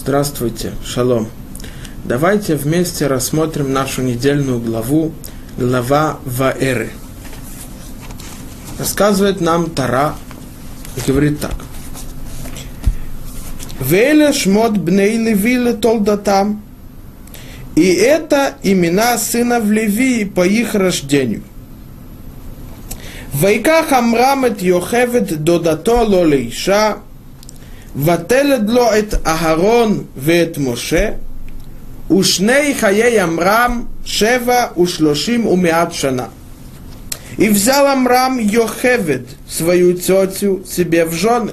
Здравствуйте, шалом. Давайте вместе рассмотрим нашу недельную главу, глава Ваэры. Рассказывает нам Тара и говорит так. Вейле шмот бней левиле толдатам. И это имена сына в Левии по их рождению. Вайках Амрамет Йохевет Додато Лолейша – Вателедло эт Агарон вет Моше, ушней хаей Амрам, шева ушлошим умиат шана. И взял Амрам Йохевед, свою тетю, себе в жены.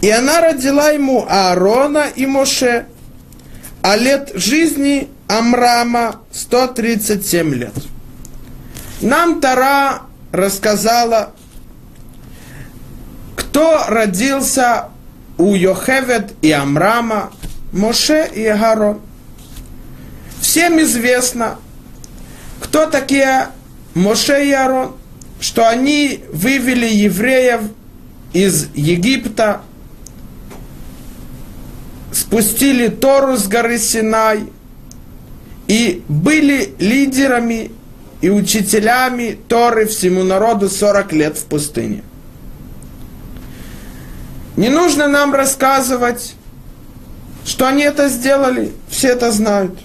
И она родила ему Аарона и Моше, а лет жизни Амрама 137 лет. Нам Тара рассказала кто родился у Йохевед и Амрама, Моше и Агарон. Всем известно, кто такие Моше и Аарон, что они вывели евреев из Египта, спустили Тору с горы Синай и были лидерами и учителями Торы всему народу 40 лет в пустыне. Не нужно нам рассказывать, что они это сделали, все это знают.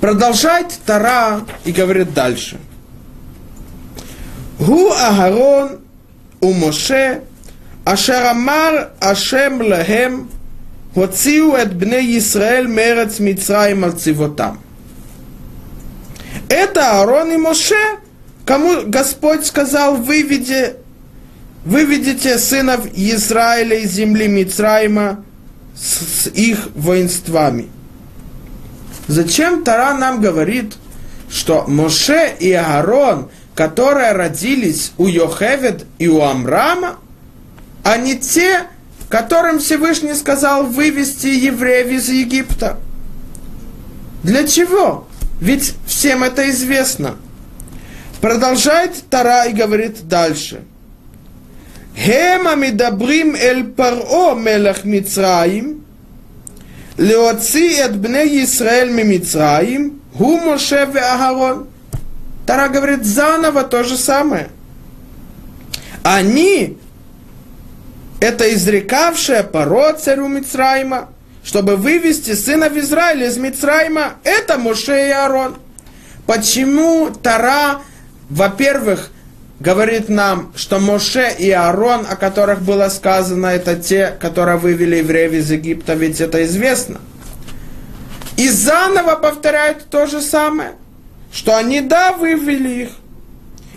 Продолжает Тара и говорит дальше. Гу Агарон у Моше Ашарамар Ашем Лахем Хоциу от бне Исраэль мерец Мицраим Алцивотам. Это Аарон и Моше, кому Господь сказал, выведи выведите сынов Израиля из земли Мицраима с, с их воинствами. Зачем Тара нам говорит, что Моше и Аарон, которые родились у Йохевед и у Амрама, они те, которым Всевышний сказал вывести евреев из Египта? Для чего? Ведь всем это известно. Продолжает Тара и говорит дальше. הם המדברים אל פרעה מלך מצרים להוציא את בני ישראל ממצרים הוא משה ואהרון. Тара говорит заново то же самое. Они, это изрекавшие Паро царю Мицраима, чтобы вывести сынов Израиля из Мицраима, это Моше и Аарон. Почему Тара, во-первых, говорит нам, что Моше и Аарон, о которых было сказано, это те, которые вывели евреев из Египта, ведь это известно. И заново повторяют то же самое, что они, да, вывели их,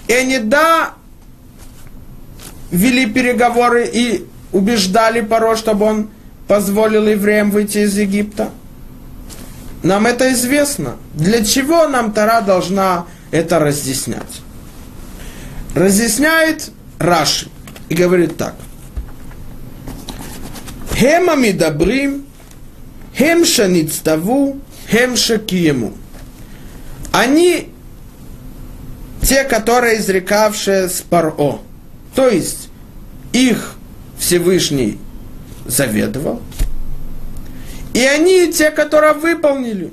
и они, да, вели переговоры и убеждали Паро, чтобы он позволил евреям выйти из Египта? Нам это известно. Для чего нам Тара должна это разъяснять? Разъясняет Раши и говорит так. Хема мидабрим, хем шаництаву, хем шакиему. Они те, которые изрекавшие с Паро. То есть их Всевышний заведовал. И они те, которые выполнили.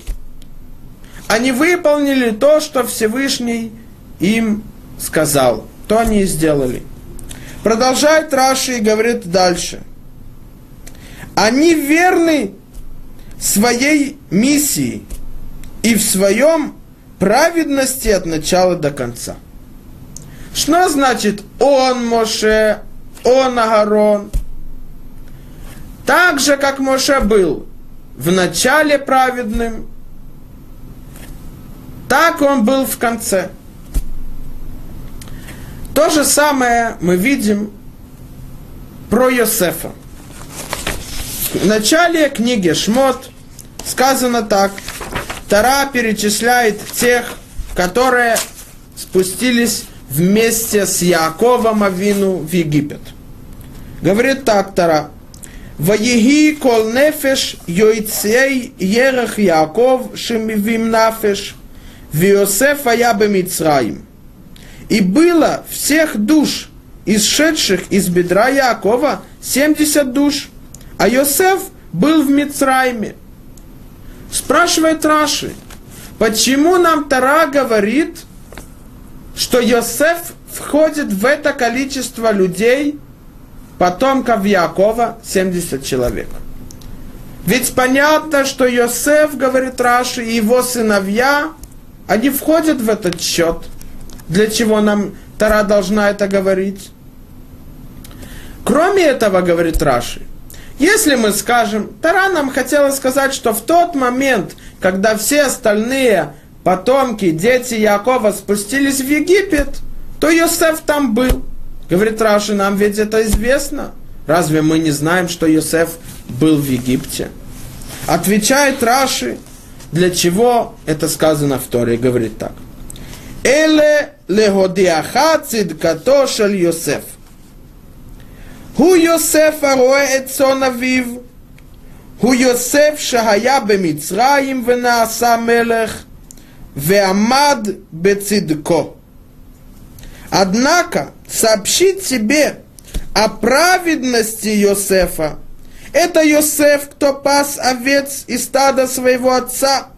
Они выполнили то, что Всевышний им сказал. То они и сделали. Продолжает Раши и говорит дальше. Они верны своей миссии и в своем праведности от начала до конца. Что значит он Моше, он Агарон? Так же, как Моше был в начале праведным, так он был в конце. То же самое мы видим про Йосефа. В начале книги Шмот сказано так. Тара перечисляет тех, которые спустились вместе с Яковом Авину в Египет. Говорит так Тара. Ваеги кол нефеш йойцей ерах Яков шимивим нафеш. Виосеф я бемицраим. И было всех душ, исшедших из бедра Якова, 70 душ, а Йосеф был в Мицрайме. Спрашивает Раши, почему нам Тара говорит, что Йосеф входит в это количество людей, потомков Якова, 70 человек. Ведь понятно, что Йосеф, говорит Раши, и его сыновья, они входят в этот счет. Для чего нам Тара должна это говорить? Кроме этого, говорит Раши, если мы скажем, Тара нам хотела сказать, что в тот момент, когда все остальные потомки, дети Якова спустились в Египет, то Йосеф там был. Говорит Раши, нам ведь это известно. Разве мы не знаем, что Йосеф был в Египте? Отвечает Раши, для чего это сказано в Торе, говорит так. Эле легодиаха цидкато шель Йосеф. Ху Йосеф ароэ эцон авив. Ху Йосеф шая бемицраим венааса мелех. Веамад бецидко. Однако сообщить себе о праведности Йосефа. Это Йосеф, кто пас овец и стада своего отца.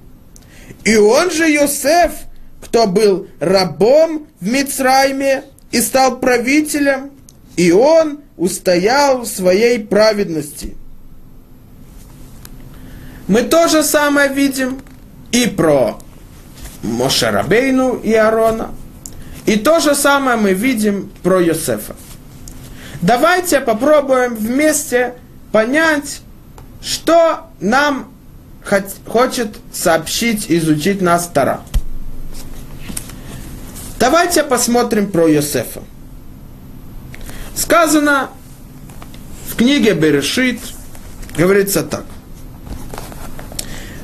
И он же Йосеф – кто был рабом в Мицрайме и стал правителем, и он устоял в своей праведности. Мы то же самое видим и про Мошарабейну и Аарона, и то же самое мы видим про Йосефа. Давайте попробуем вместе понять, что нам хочет сообщить, изучить нас Тара. Давайте посмотрим про Йосефа. Сказано в книге Берешит, говорится так.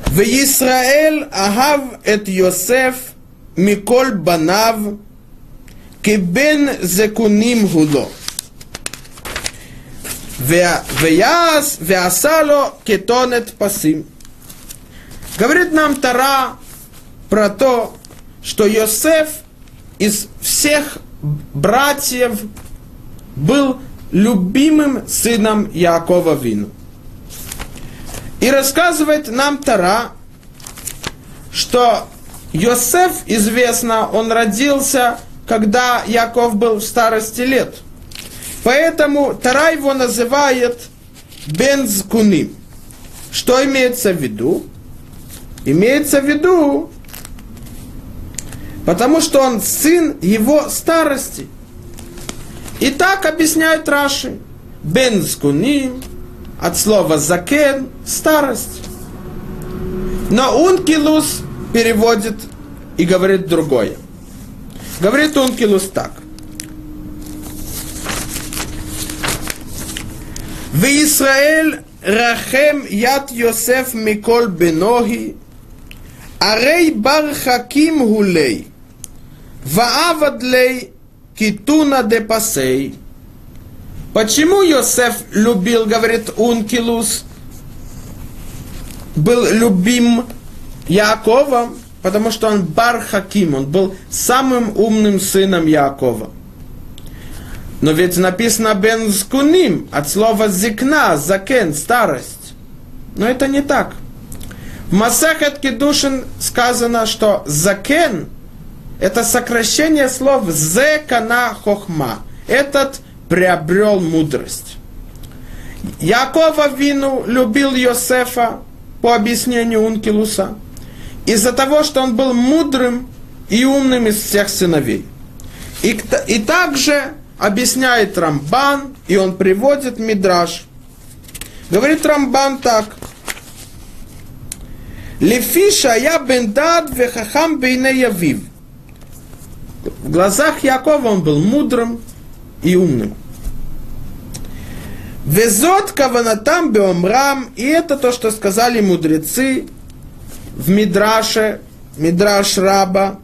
В Исраэль агав эт Йосеф миколь банав кебен зекуним гудо. Веяс, веасало кетонет пасим. Говорит нам Тара про то, что Йосеф из всех братьев был любимым сыном Якова Вину. И рассказывает нам Тара, что Йосеф, известно, он родился, когда Яков был в старости лет. Поэтому Тара его называет Бензкуним. Что имеется в виду? Имеется в виду, потому что он сын его старости – и так объясняют Раши. Бен скуним, от слова закен, старость. Но ункилус переводит и говорит другое. Говорит ункилус так. В Израиль рахем яд Йосеф микол бенохи, арей бар хаким хулей, ваавад лей Китуна де Пасей. Почему Йосеф любил, говорит Ункилус, был любим Яковом? Потому что он Бар Хаким, он был самым умным сыном Якова. Но ведь написано Бен Скуним, от слова зикна, закен, старость. Но это не так. В Масахет Кедушин сказано, что закен – это сокращение слов «зекана хохма». Этот приобрел мудрость. Якова Вину любил Йосефа по объяснению Ункилуса из-за того, что он был мудрым и умным из всех сыновей. И, и также объясняет Рамбан, и он приводит Мидраш. Говорит Рамбан так. Лефиша я бендад вехахам бейне явив в глазах Якова он был мудрым и умным. Везот каванатам беомрам, и это то, что сказали мудрецы в Мидраше, Мидраш Раба.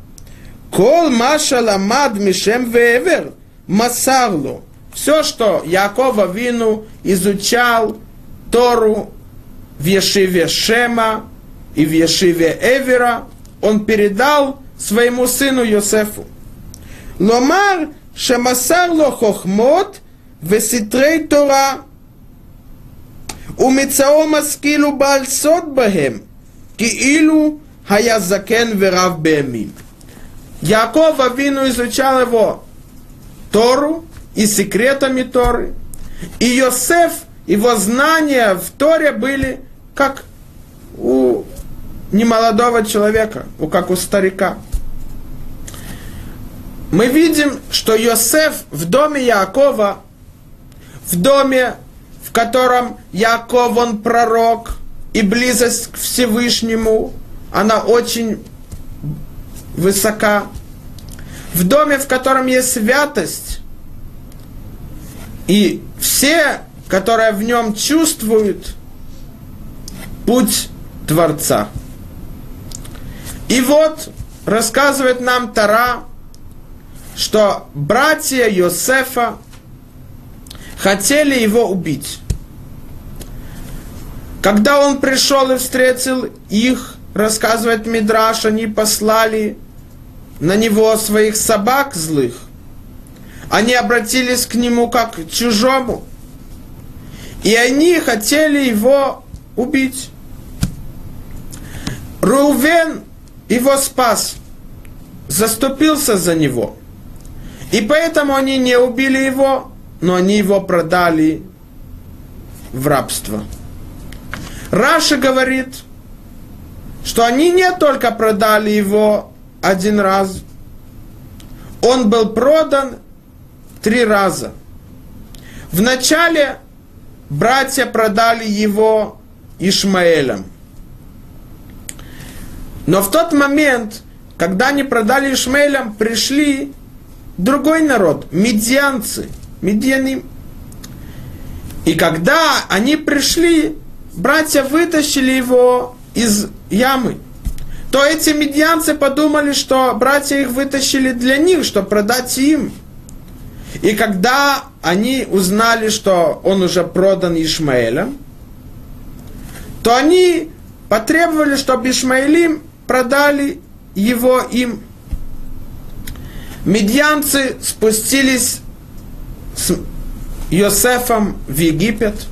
Кол маша ламад мишем вевер, масарлу. Все, что Якова Вину изучал Тору в Ешиве Шема и в Ешиве Эвера, он передал своему сыну Йосефу. לומר שמסר לו חוכמות וסתרי תורה ומצאו משכיל ובעל סוד בהם, כאילו היה זקן ורב בימים. Яков Авину изучал его Тору и секретами Торы. И Йосеф, его знания в Торе были как у немолодого человека, у как у старика. Мы видим, что Йосеф в доме Якова, в доме, в котором Яков, он пророк, и близость к Всевышнему, она очень высока. В доме, в котором есть святость, и все, которые в нем чувствуют путь Творца. И вот рассказывает нам Тара, что братья Йосефа хотели его убить. Когда он пришел и встретил их, рассказывает Мидраш, они послали на него своих собак злых. Они обратились к нему как к чужому. И они хотели его убить. Рувен его спас, заступился за него. И поэтому они не убили его, но они его продали в рабство. Раша говорит, что они не только продали его один раз, он был продан три раза. Вначале братья продали его Ишмаэлем. Но в тот момент, когда они продали Ишмаэлем, пришли другой народ, медианцы, медианы. И когда они пришли, братья вытащили его из ямы. То эти медианцы подумали, что братья их вытащили для них, чтобы продать им. И когда они узнали, что он уже продан Ишмаэлем, то они потребовали, чтобы Ишмаэлим продали его им. Медьянцы спустились с Йосефом в Египет,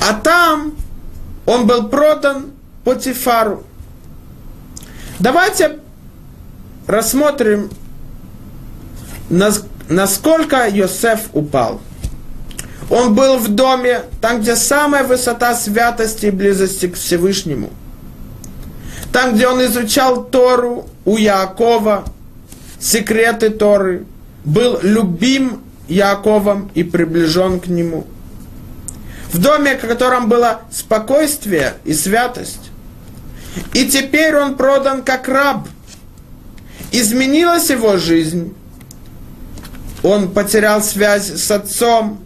а там он был продан Потифару. Давайте рассмотрим, насколько Йосеф упал. Он был в доме, там, где самая высота святости и близости к Всевышнему. Там, где он изучал Тору у Якова, секреты Торы, был любим Яковом и приближен к нему. В доме, в котором было спокойствие и святость. И теперь он продан как раб. Изменилась его жизнь. Он потерял связь с отцом.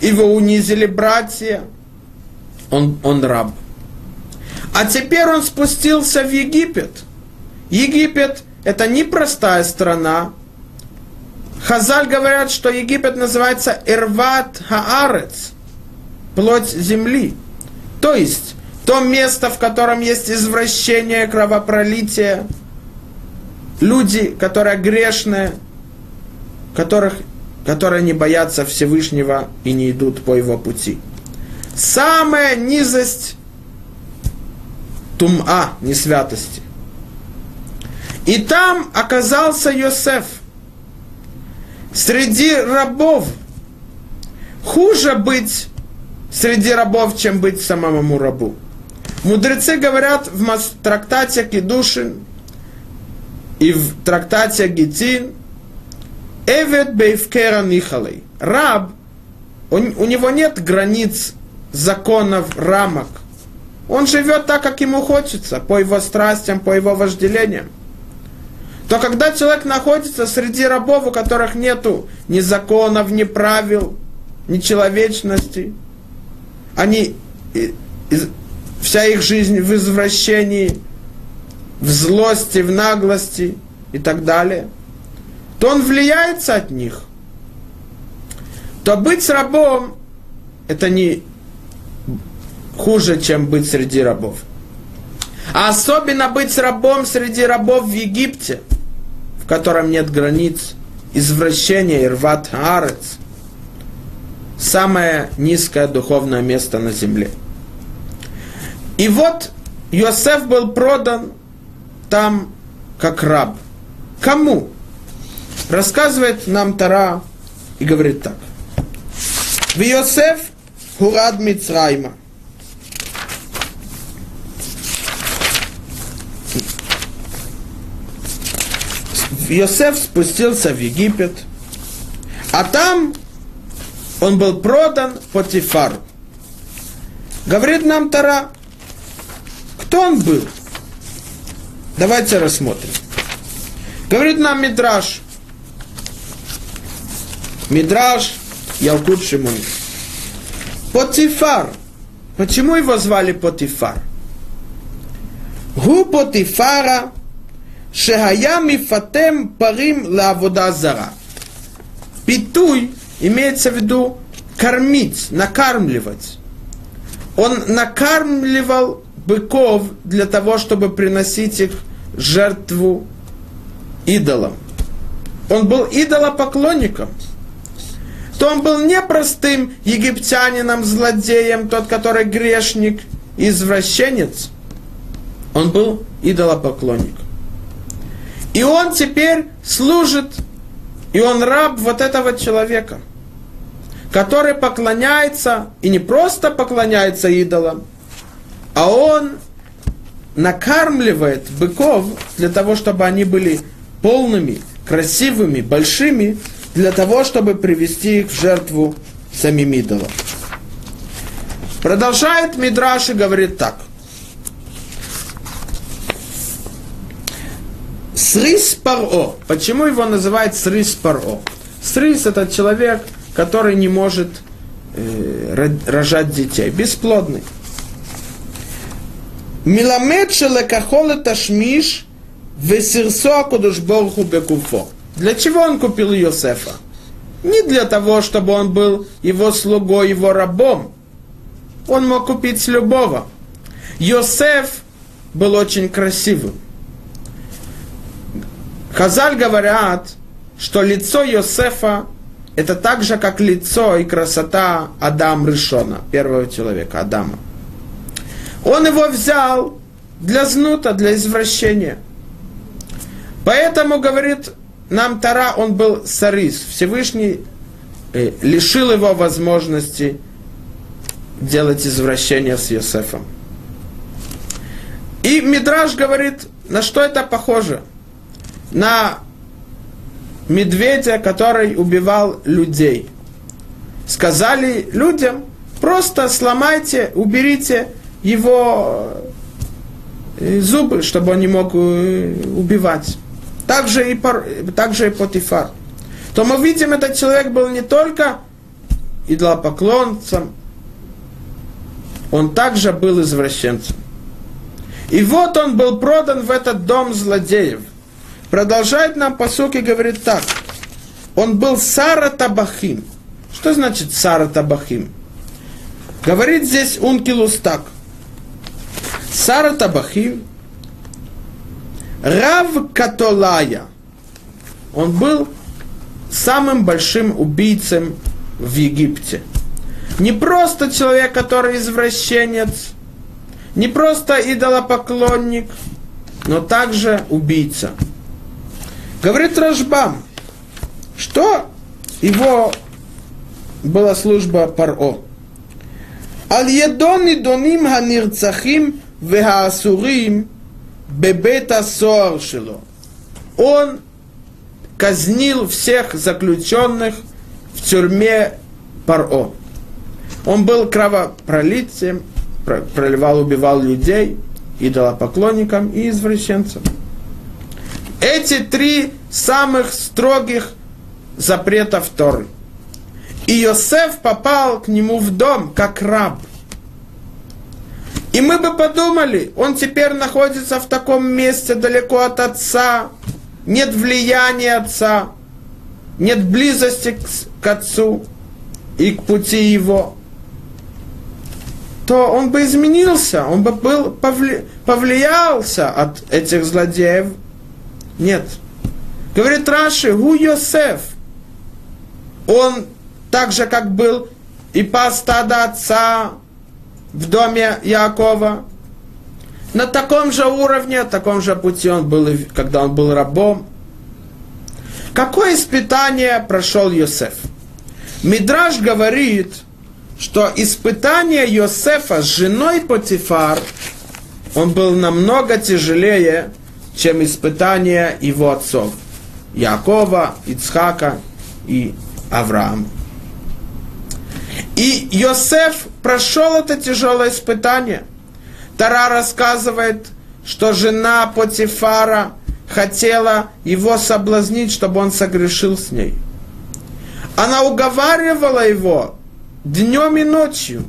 Его унизили братья. Он, он раб. А теперь он спустился в Египет. Египет – это непростая страна. Хазаль говорят, что Египет называется Ирват Хаарец, плоть земли. То есть, то место, в котором есть извращение, кровопролитие, люди, которые грешные, которых, которые не боятся Всевышнего и не идут по его пути. Самая низость тума, не святости. И там оказался Йосеф. Среди рабов. Хуже быть среди рабов, чем быть самому рабу. Мудрецы говорят в трактате Кедушин и в трактате Гитин, Эвет Бейвкера Нихалей. Раб, он, у него нет границ, законов, рамок. Он живет так, как ему хочется, по его страстям, по его вожделениям то когда человек находится среди рабов, у которых нету ни законов, ни правил, ни человечности, они, вся их жизнь в извращении, в злости, в наглости и так далее, то он влияется от них. То быть рабом это не хуже, чем быть среди рабов. А особенно быть рабом среди рабов в Египте – в котором нет границ, извращения и рват арец. самое низкое духовное место на земле. И вот Йосеф был продан там как раб. Кому? Рассказывает нам Тара и говорит так. В Йосеф Хурад Мицрайма. Йосеф спустился в Египет, а там он был продан Потифару. Говорит нам Тара, кто он был? Давайте рассмотрим. Говорит нам Мидраш. Мидраш Ялкут Шимони. Потифар. Почему его звали Потифар? Гу Потифара Шехая мифатем парим лавода зара. Питуй имеется в виду кормить, накармливать. Он накармливал быков для того, чтобы приносить их жертву идолам. Он был идолопоклонником. То он был не простым египтянином, злодеем, тот, который грешник, извращенец. Он был идолопоклонник. И он теперь служит, и он раб вот этого человека, который поклоняется, и не просто поклоняется идолам, а он накармливает быков для того, чтобы они были полными, красивыми, большими, для того, чтобы привести их в жертву самим идолам. Продолжает Мидраш и говорит так. Срис Паро. Почему его называют Срис Паро? Срис это человек, который не может э, рожать детей, бесплодный. Миламед шелекахол ташмиш весирсо акудуш борху бекуфо. Для чего он купил Йосефа? Не для того, чтобы он был его слугой, его рабом. Он мог купить любого. Йосеф был очень красивым. Хазаль говорят, что лицо Йосефа это так же, как лицо и красота Адам Ришона, первого человека, Адама. Он его взял для знута, для извращения. Поэтому, говорит нам Тара, он был сарис. Всевышний э, лишил его возможности делать извращение с Йосефом. И Мидраж говорит, на что это похоже – на медведя, который убивал людей. Сказали людям, просто сломайте, уберите его э, зубы, чтобы он не мог э, убивать. Также и, также и Потифар. То мы видим, этот человек был не только идолопоклонцем, он также был извращенцем. И вот он был продан в этот дом злодеев – Продолжает нам посук и говорит так. Он был Сара Табахим. Что значит Сара Табахим? Говорит здесь Ункилус так. Сара Табахим, Рав Католая. Он был самым большим убийцем в Египте. Не просто человек, который извращенец, не просто идолопоклонник, но также убийца. Говорит Рашбам, что его была служба Паро. Ал едони доним ханирцахим вегаасурим бебета соар шело. Он казнил всех заключенных в тюрьме Паро. Он был кровопролитием, проливал, убивал людей, идолопоклонникам и извращенцам. Эти три самых строгих запретов Торы. И Йосеф попал к нему в дом как раб. И мы бы подумали, он теперь находится в таком месте далеко от отца, нет влияния отца, нет близости к, к отцу и к пути его, то он бы изменился, он бы был, повли, повлиялся от этих злодеев нет. Говорит Раши, Гу Йосеф. Он так же, как был и пас отца в доме Якова. На таком же уровне, на таком же пути он был, когда он был рабом. Какое испытание прошел Йосеф? Мидраж говорит, что испытание Йосефа с женой Потифар, он был намного тяжелее, чем испытание его отцов. Якова, Ицхака и Авраама. И Йосеф прошел это тяжелое испытание. Тара рассказывает, что жена Потифара хотела его соблазнить, чтобы он согрешил с ней. Она уговаривала его днем и ночью,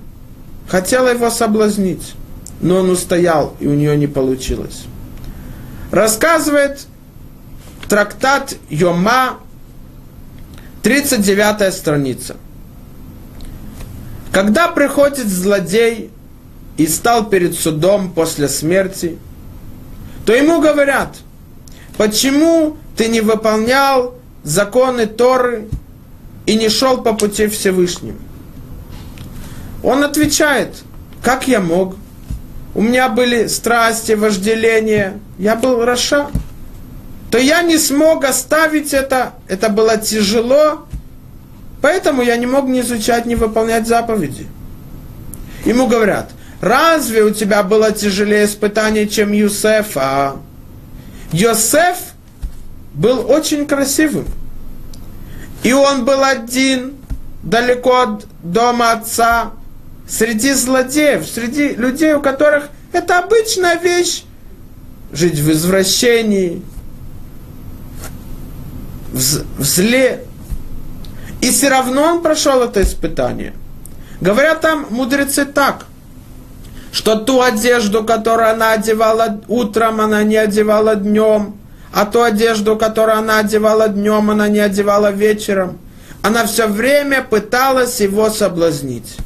хотела его соблазнить, но он устоял, и у нее не получилось. Рассказывает трактат Йома, 39 страница. Когда приходит злодей и стал перед судом после смерти, то ему говорят, почему ты не выполнял законы Торы и не шел по пути Всевышнему? Он отвечает, как я мог? У меня были страсти, вожделения, я был Раша. То я не смог оставить это, это было тяжело, Поэтому я не мог не изучать, не выполнять заповеди. Ему говорят, разве у тебя было тяжелее испытание, чем Юсеф? А Йосеф был очень красивым. И он был один, далеко от дома отца, среди злодеев, среди людей, у которых это обычная вещь. Жить в извращении, в, зле. И все равно он прошел это испытание. Говорят там мудрецы так, что ту одежду, которую она одевала утром, она не одевала днем, а ту одежду, которую она одевала днем, она не одевала вечером. Она все время пыталась его соблазнить.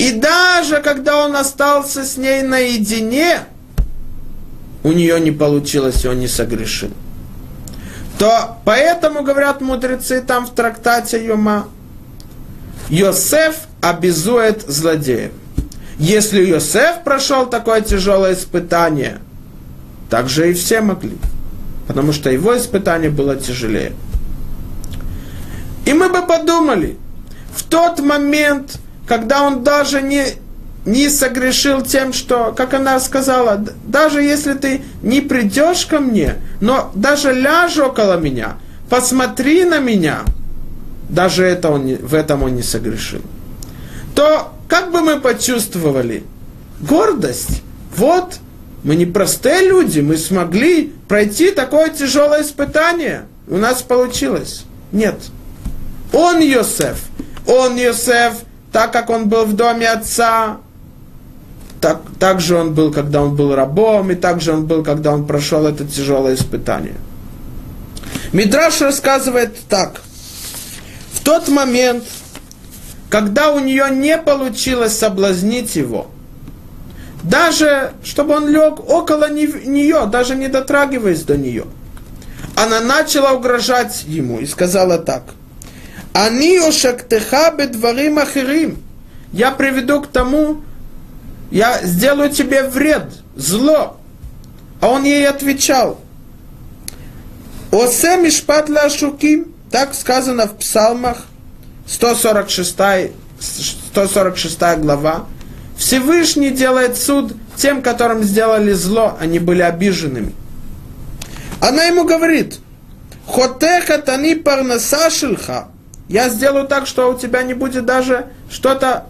И даже когда он остался с ней наедине, у нее не получилось, и он не согрешил то поэтому, говорят мудрецы там в трактате Юма, Йосеф обязует злодеев. Если Йосеф прошел такое тяжелое испытание, так же и все могли. Потому что его испытание было тяжелее. И мы бы подумали, в тот момент, когда он даже не не согрешил тем, что, как она сказала, даже если ты не придешь ко мне, но даже ляжь около меня, посмотри на меня, даже это он не, в этом он не согрешил, то как бы мы почувствовали гордость? Вот, мы не простые люди, мы смогли пройти такое тяжелое испытание. У нас получилось. Нет. Он Йосеф. Он Йосеф, так как он был в доме отца, так, так же он был, когда он был рабом, и так же он был, когда он прошел это тяжелое испытание. Мидраш рассказывает так. В тот момент, когда у нее не получилось соблазнить его, даже чтобы он лег около нее, даже не дотрагиваясь до нее, она начала угрожать ему и сказала так. Они ошактеха бедварим ахирим. Я приведу к тому, я сделаю тебе вред, зло. А он ей отвечал, Осе мишпат лашуким, так сказано в псалмах, 146, 146 глава. Всевышний делает суд тем, которым сделали зло, они были обиженными. Она ему говорит, Хотеха тани парнаса шельха. Я сделаю так, что у тебя не будет даже что-то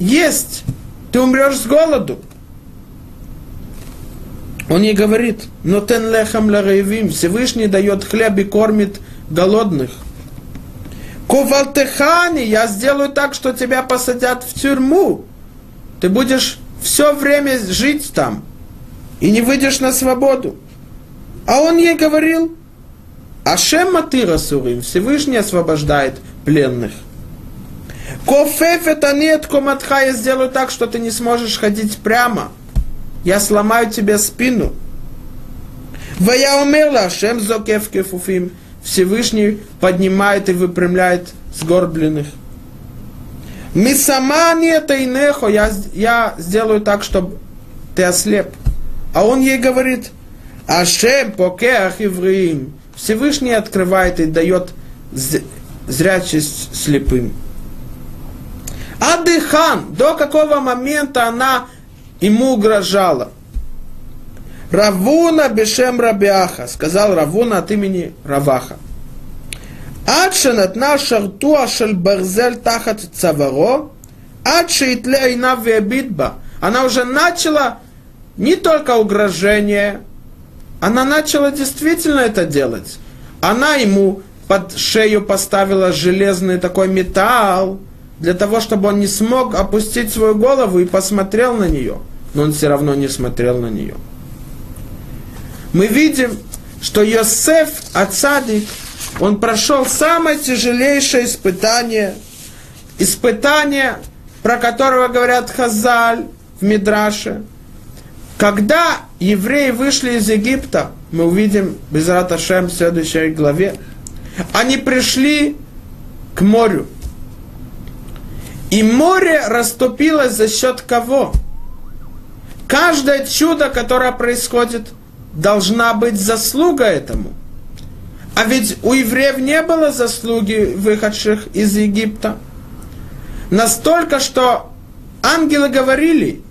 есть ты умрешь с голоду. Он ей говорит, но тен лехам лараевим, Всевышний дает хлеб и кормит голодных. Ковалтехани, я сделаю так, что тебя посадят в тюрьму. Ты будешь все время жить там и не выйдешь на свободу. А он ей говорил, Ашем Матыра Сурим, Всевышний освобождает пленных. Кофеф это нет, коматха, я сделаю так, что ты не сможешь ходить прямо. Я сломаю тебе спину. Вая умерла, Шем зокев кефуфим. Всевышний поднимает и выпрямляет сгорбленных. Мисамани это инехо, я, я сделаю так, чтобы ты ослеп. А он ей говорит, Ашем покеах евреим. Всевышний открывает и дает зрячесть слепым. Адыхан, до какого момента она ему угрожала? Равуна Бешем Рабиаха, сказал Равуна от имени Раваха. Адшанат шарту ашаль барзель тахат цаваро, адшитле инав Она уже начала не только угрожение, она начала действительно это делать. Она ему под шею поставила железный такой металл, для того, чтобы он не смог опустить свою голову и посмотрел на нее. Но он все равно не смотрел на нее. Мы видим, что Йосеф Ацадик, он прошел самое тяжелейшее испытание, испытание, про которого говорят Хазаль в Мидраше. Когда евреи вышли из Египта, мы увидим Безрат Ашем в следующей главе, они пришли к морю. И море расступилось за счет кого? Каждое чудо, которое происходит, должна быть заслуга этому. А ведь у евреев не было заслуги выходших из Египта. Настолько, что ангелы говорили,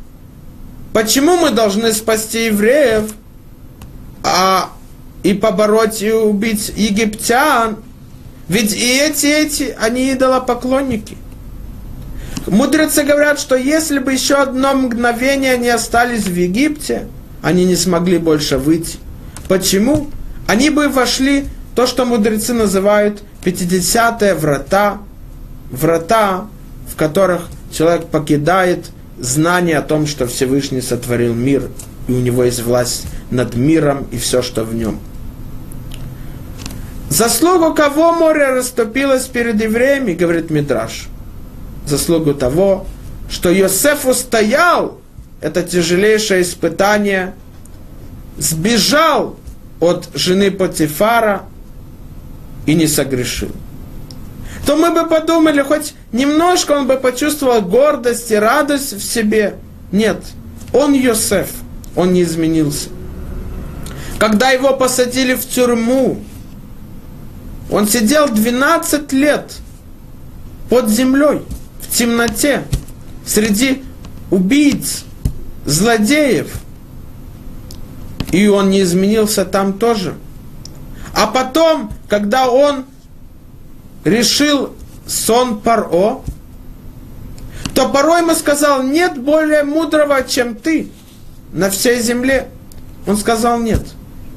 почему мы должны спасти евреев, а и побороть и убить египтян. Ведь и эти, эти, они идолопоклонники. Мудрецы говорят, что если бы еще одно мгновение они остались в Египте, они не смогли больше выйти. Почему? Они бы вошли то, что мудрецы называют 50-е врата, врата, в которых человек покидает знание о том, что Всевышний сотворил мир, и у него есть власть над миром и все, что в нем. Заслугу кого море расступилось перед евреями, говорит Мидраш. Заслугу того, что Йосеф устоял, это тяжелейшее испытание, сбежал от жены Потифара и не согрешил. То мы бы подумали, хоть немножко он бы почувствовал гордость и радость в себе. Нет, он Йосеф, он не изменился. Когда его посадили в тюрьму, он сидел 12 лет под землей, в темноте, среди убийц, злодеев. И он не изменился там тоже. А потом, когда он решил сон Паро, то порой ему сказал, нет более мудрого, чем ты на всей земле. Он сказал, нет,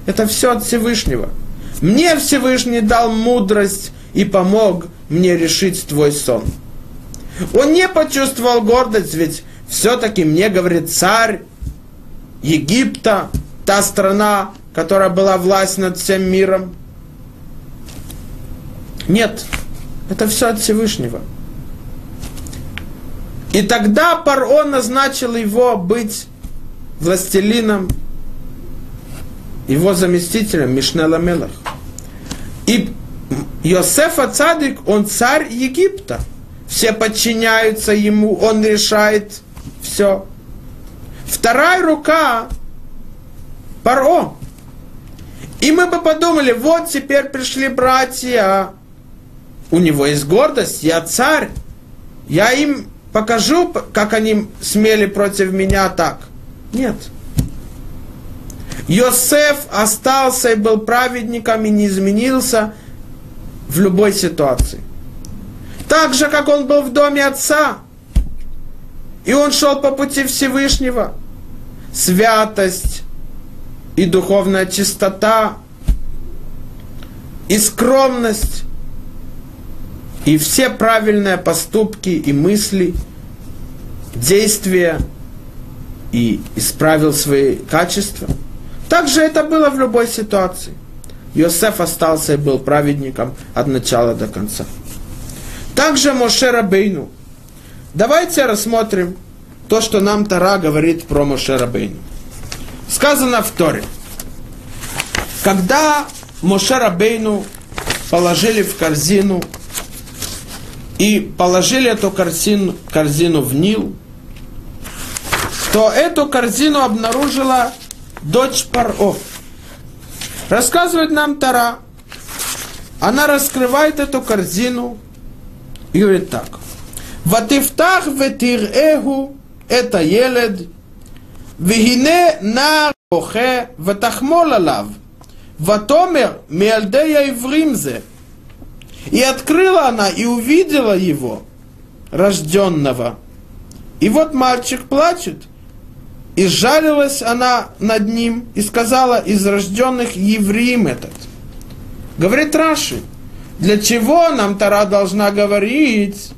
это все от Всевышнего – мне Всевышний дал мудрость и помог мне решить твой сон. Он не почувствовал гордость, ведь все-таки мне говорит царь Египта, та страна, которая была власть над всем миром. Нет, это все от Всевышнего. И тогда Паро назначил его быть властелином, его заместителем Мишнела Мелах. И Йосефа Цадик, он царь Египта. Все подчиняются ему, он решает все. Вторая рука Паро. И мы бы подумали, вот теперь пришли братья, у него есть гордость, я царь, я им покажу, как они смели против меня так. Нет. Йосеф остался и был праведником и не изменился в любой ситуации. Так же, как он был в доме отца, и он шел по пути Всевышнего. Святость и духовная чистота, и скромность, и все правильные поступки и мысли, действия, и исправил свои качества – также это было в любой ситуации. Йосеф остался и был праведником от начала до конца. Также Моше Рабейну. Давайте рассмотрим то, что нам Тара говорит про Моше Рабейну. Сказано в Торе. Когда Моше Рабейну положили в корзину и положили эту корзину, корзину в Нил, то эту корзину обнаружила дочь Паро. Рассказывает нам Тара. Она раскрывает эту корзину и говорит так. Ватифтах ветир эгу это елед, вегине на рохе ватахмол алав, ватомер миальдея евримзе – и открыла она и увидела его, рожденного. И вот мальчик плачет, и жалилась она над ним и сказала, из рожденных евреем этот. Говорит Раши, для чего нам Тара должна говорить,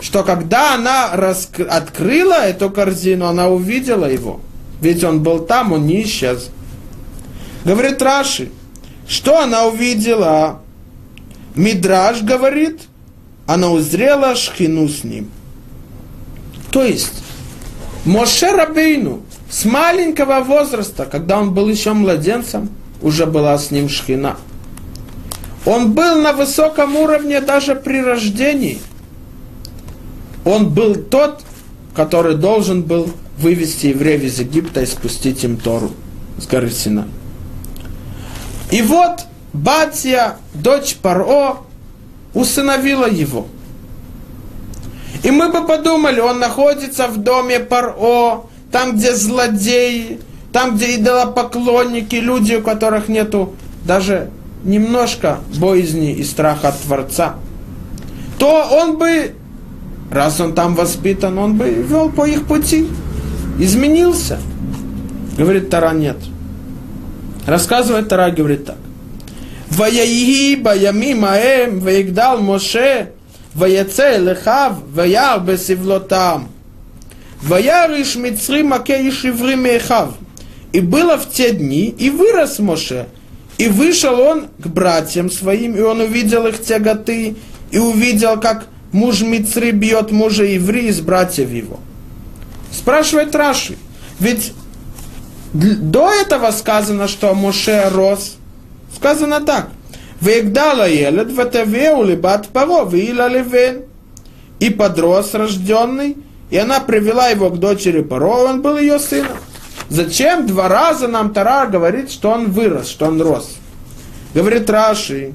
что когда она раск... открыла эту корзину, она увидела его. Ведь он был там, он не исчез. Говорит Раши, что она увидела? Мидраж говорит, она узрела шхину с ним. То есть, Моше Рабейну с маленького возраста, когда он был еще младенцем, уже была с ним шхина. Он был на высоком уровне даже при рождении. Он был тот, который должен был вывести евреев из Египта и спустить им Тору с горы Сина. И вот Батия, дочь Паро, усыновила его. И мы бы подумали, он находится в доме Паро, там, где злодеи, там, где идолопоклонники, люди, у которых нету даже немножко боязни и страха от Творца, то он бы, раз он там воспитан, он бы вел по их пути, изменился. Говорит Тара, нет. Рассказывает Тара, говорит так. Ваяихи баями маэм, ваигдал Моше, ваяце лехав, ваяр бесивлотам. Ваяр иш мицри маке иш иври мехав. И было в те дни, и вырос Моше, и вышел он к братьям своим, и он увидел их тяготы, и увидел, как муж Мицри бьет мужа Иври из братьев его. Спрашивает Раши, ведь до этого сказано, что Моше рос, сказано так. Вегдала елед ватавеу либат паро вила левен. И подрос рожденный, и она привела его к дочери Паро, он был ее сыном. Зачем два раза нам Тара говорит, что он вырос, что он рос? Говорит Раши,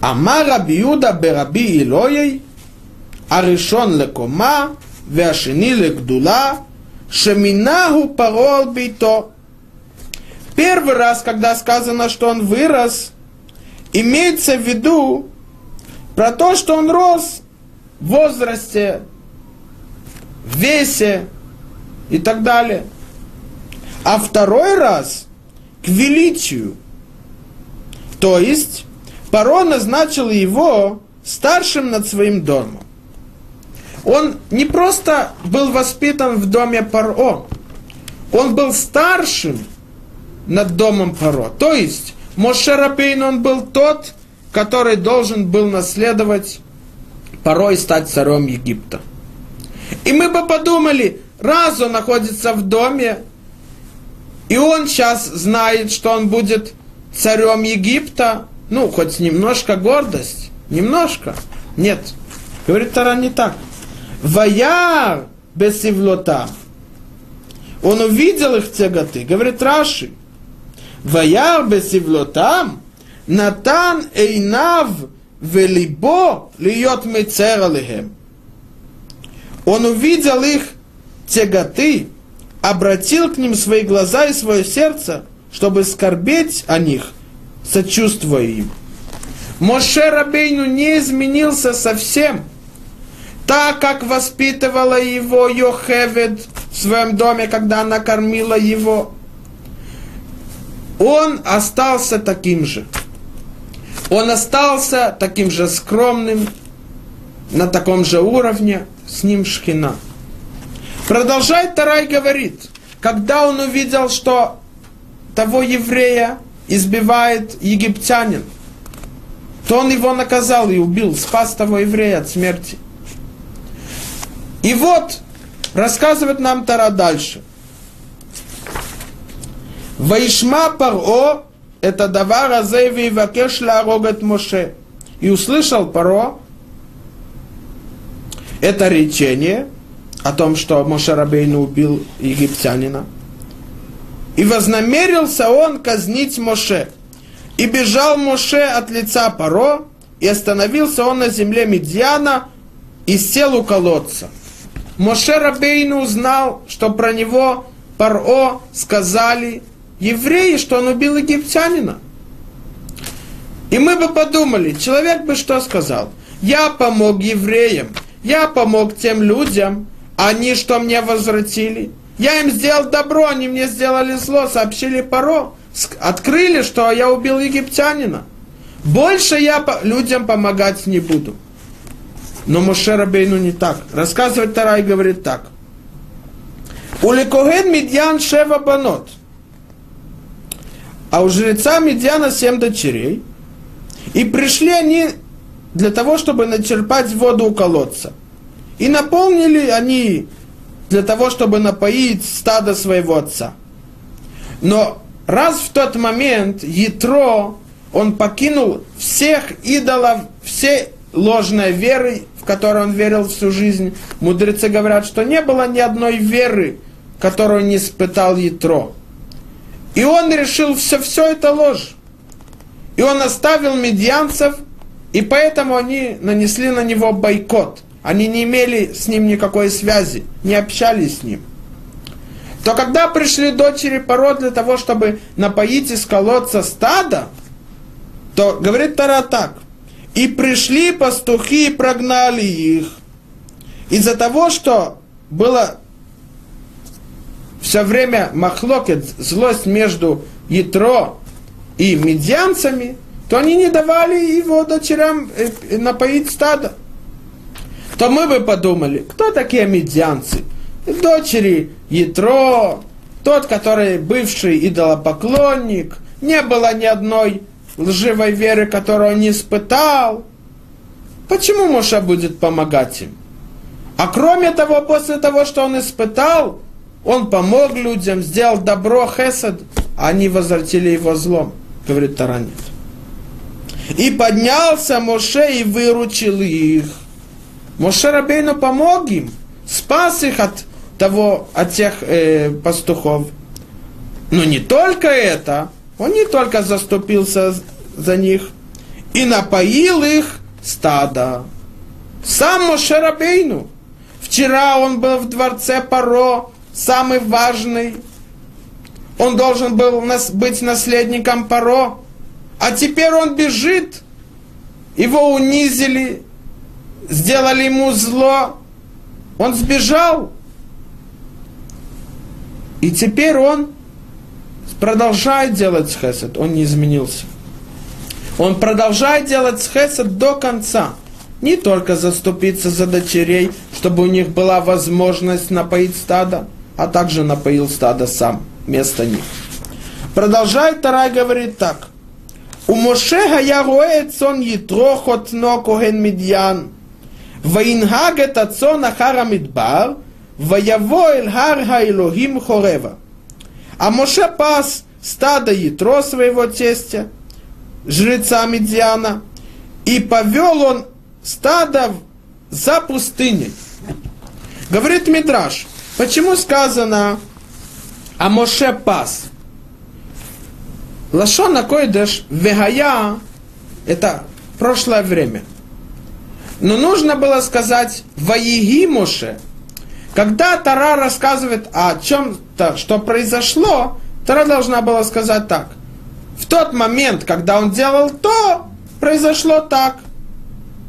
Ама Раби Юда Бераби Илоей, Аришон Лекома, Вяшини Легдула, Шеминаху Парол Бейто. Первый раз, когда сказано, что он вырос, имеется в виду про то, что он рос в возрасте, в весе и так далее. А второй раз к величию. То есть Паро назначил его старшим над своим домом. Он не просто был воспитан в доме Паро, он был старшим над домом Паро. То есть Моше Рапейн, он был тот, который должен был наследовать Паро и стать царем Египта. И мы бы подумали, раз он находится в доме, и он сейчас знает, что он будет царем Египта, ну, хоть немножко гордость, немножко. Нет, говорит Тара не так. Ваяр бесивлота. Он увидел их тяготы, говорит Раши. Ваяр бесивлотам, Натан эйнав велибо льет мецер алихем. Он увидел их тяготы, обратил к ним свои глаза и свое сердце, чтобы скорбеть о них, сочувствуя им. Моше Рабейну не изменился совсем, так как воспитывала его Йохевед в своем доме, когда она кормила его. Он остался таким же. Он остался таким же скромным, на таком же уровне, с ним шхина. Продолжает Тарай говорит, когда он увидел, что того еврея избивает египтянин, то он его наказал и убил, спас того еврея от смерти. И вот, рассказывает нам Тара дальше. Ваишма паро это давар азеви вакеш ларогат Моше. И услышал Паро, это речение о том, что Моше Рабейну убил египтянина. И вознамерился он казнить Моше. И бежал Моше от лица Паро, и остановился он на земле Медьяна, и сел у колодца. Моше Рабейну узнал, что про него Паро сказали евреи, что он убил египтянина. И мы бы подумали, человек бы что сказал? Я помог евреям, я помог тем людям, они что мне возвратили? Я им сделал добро, они мне сделали зло, сообщили Паро, открыли, что я убил египтянина. Больше я людям помогать не буду. Но Моше Рабейну не так. Рассказывает Тарай говорит так. У Лекоген Медьян Шева Банот. А у жреца Медьяна семь дочерей. И пришли они для того, чтобы начерпать воду у колодца. И наполнили они для того, чтобы напоить стадо своего отца. Но раз в тот момент Ятро, он покинул всех идолов, все ложной веры, в которой он верил всю жизнь. Мудрецы говорят, что не было ни одной веры, которую не испытал Ятро. И он решил, все, все это ложь. И он оставил медианцев, и поэтому они нанесли на него бойкот. Они не имели с ним никакой связи, не общались с ним. То когда пришли дочери пород для того, чтобы напоить из колодца стада, то говорит Тара так. И пришли пастухи и прогнали их. Из-за того, что было все время махлокет, злость между Ятро и медианцами, то они не давали его дочерям э, напоить стадо. То мы бы подумали, кто такие медианцы? Дочери Ятро, тот, который бывший идолопоклонник, не было ни одной лживой веры, которую он не испытал. Почему Моша будет помогать им? А кроме того, после того, что он испытал, он помог людям, сделал добро, хесед, а они возвратили его злом говорит Таранит. И поднялся Моше и выручил их. Моше Рабейну помог им, спас их от того, от тех э, пастухов. Но не только это, он не только заступился за них, и напоил их стадо. Сам Моше Рабейну. Вчера он был в дворце Паро, самый важный. Он должен был быть наследником Паро, а теперь он бежит, его унизили, сделали ему зло, он сбежал, и теперь он продолжает делать хесед, он не изменился. Он продолжает делать хесед до конца. Не только заступиться за дочерей, чтобы у них была возможность напоить стадо, а также напоил стадо сам вместо них. Продолжает Тара говорит так. У Моше я роет сон етрох от нокоген медьян. Ваингаг это цон ахара мидбар. Ваяво эль хар хаилохим хорева. А Моше пас стадо ятро своего тестя, жреца Медиана, и повел он стадо за пустыней. Говорит Мидраш – почему сказано а Моше пас. Лашона койдеш вегая – это прошлое время. Но нужно было сказать «Ваеги Моше». Когда Тара рассказывает о чем-то, что произошло, Тара должна была сказать так. В тот момент, когда он делал то, произошло так.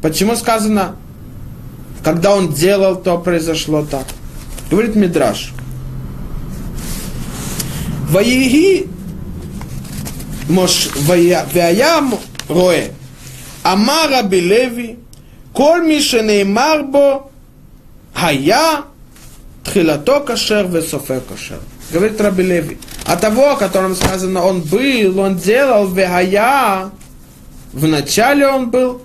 Почему сказано, когда он делал то, произошло так? Говорит Мидраш. Ваеги Мош Ваям Рое, Амара Белеви. Коль МИШЕНЕ Марбо. Хая. Тхилато кашер весофе кашер. Говорит Раби Леви. А того, о котором сказано, он был, он делал вехая. Вначале он был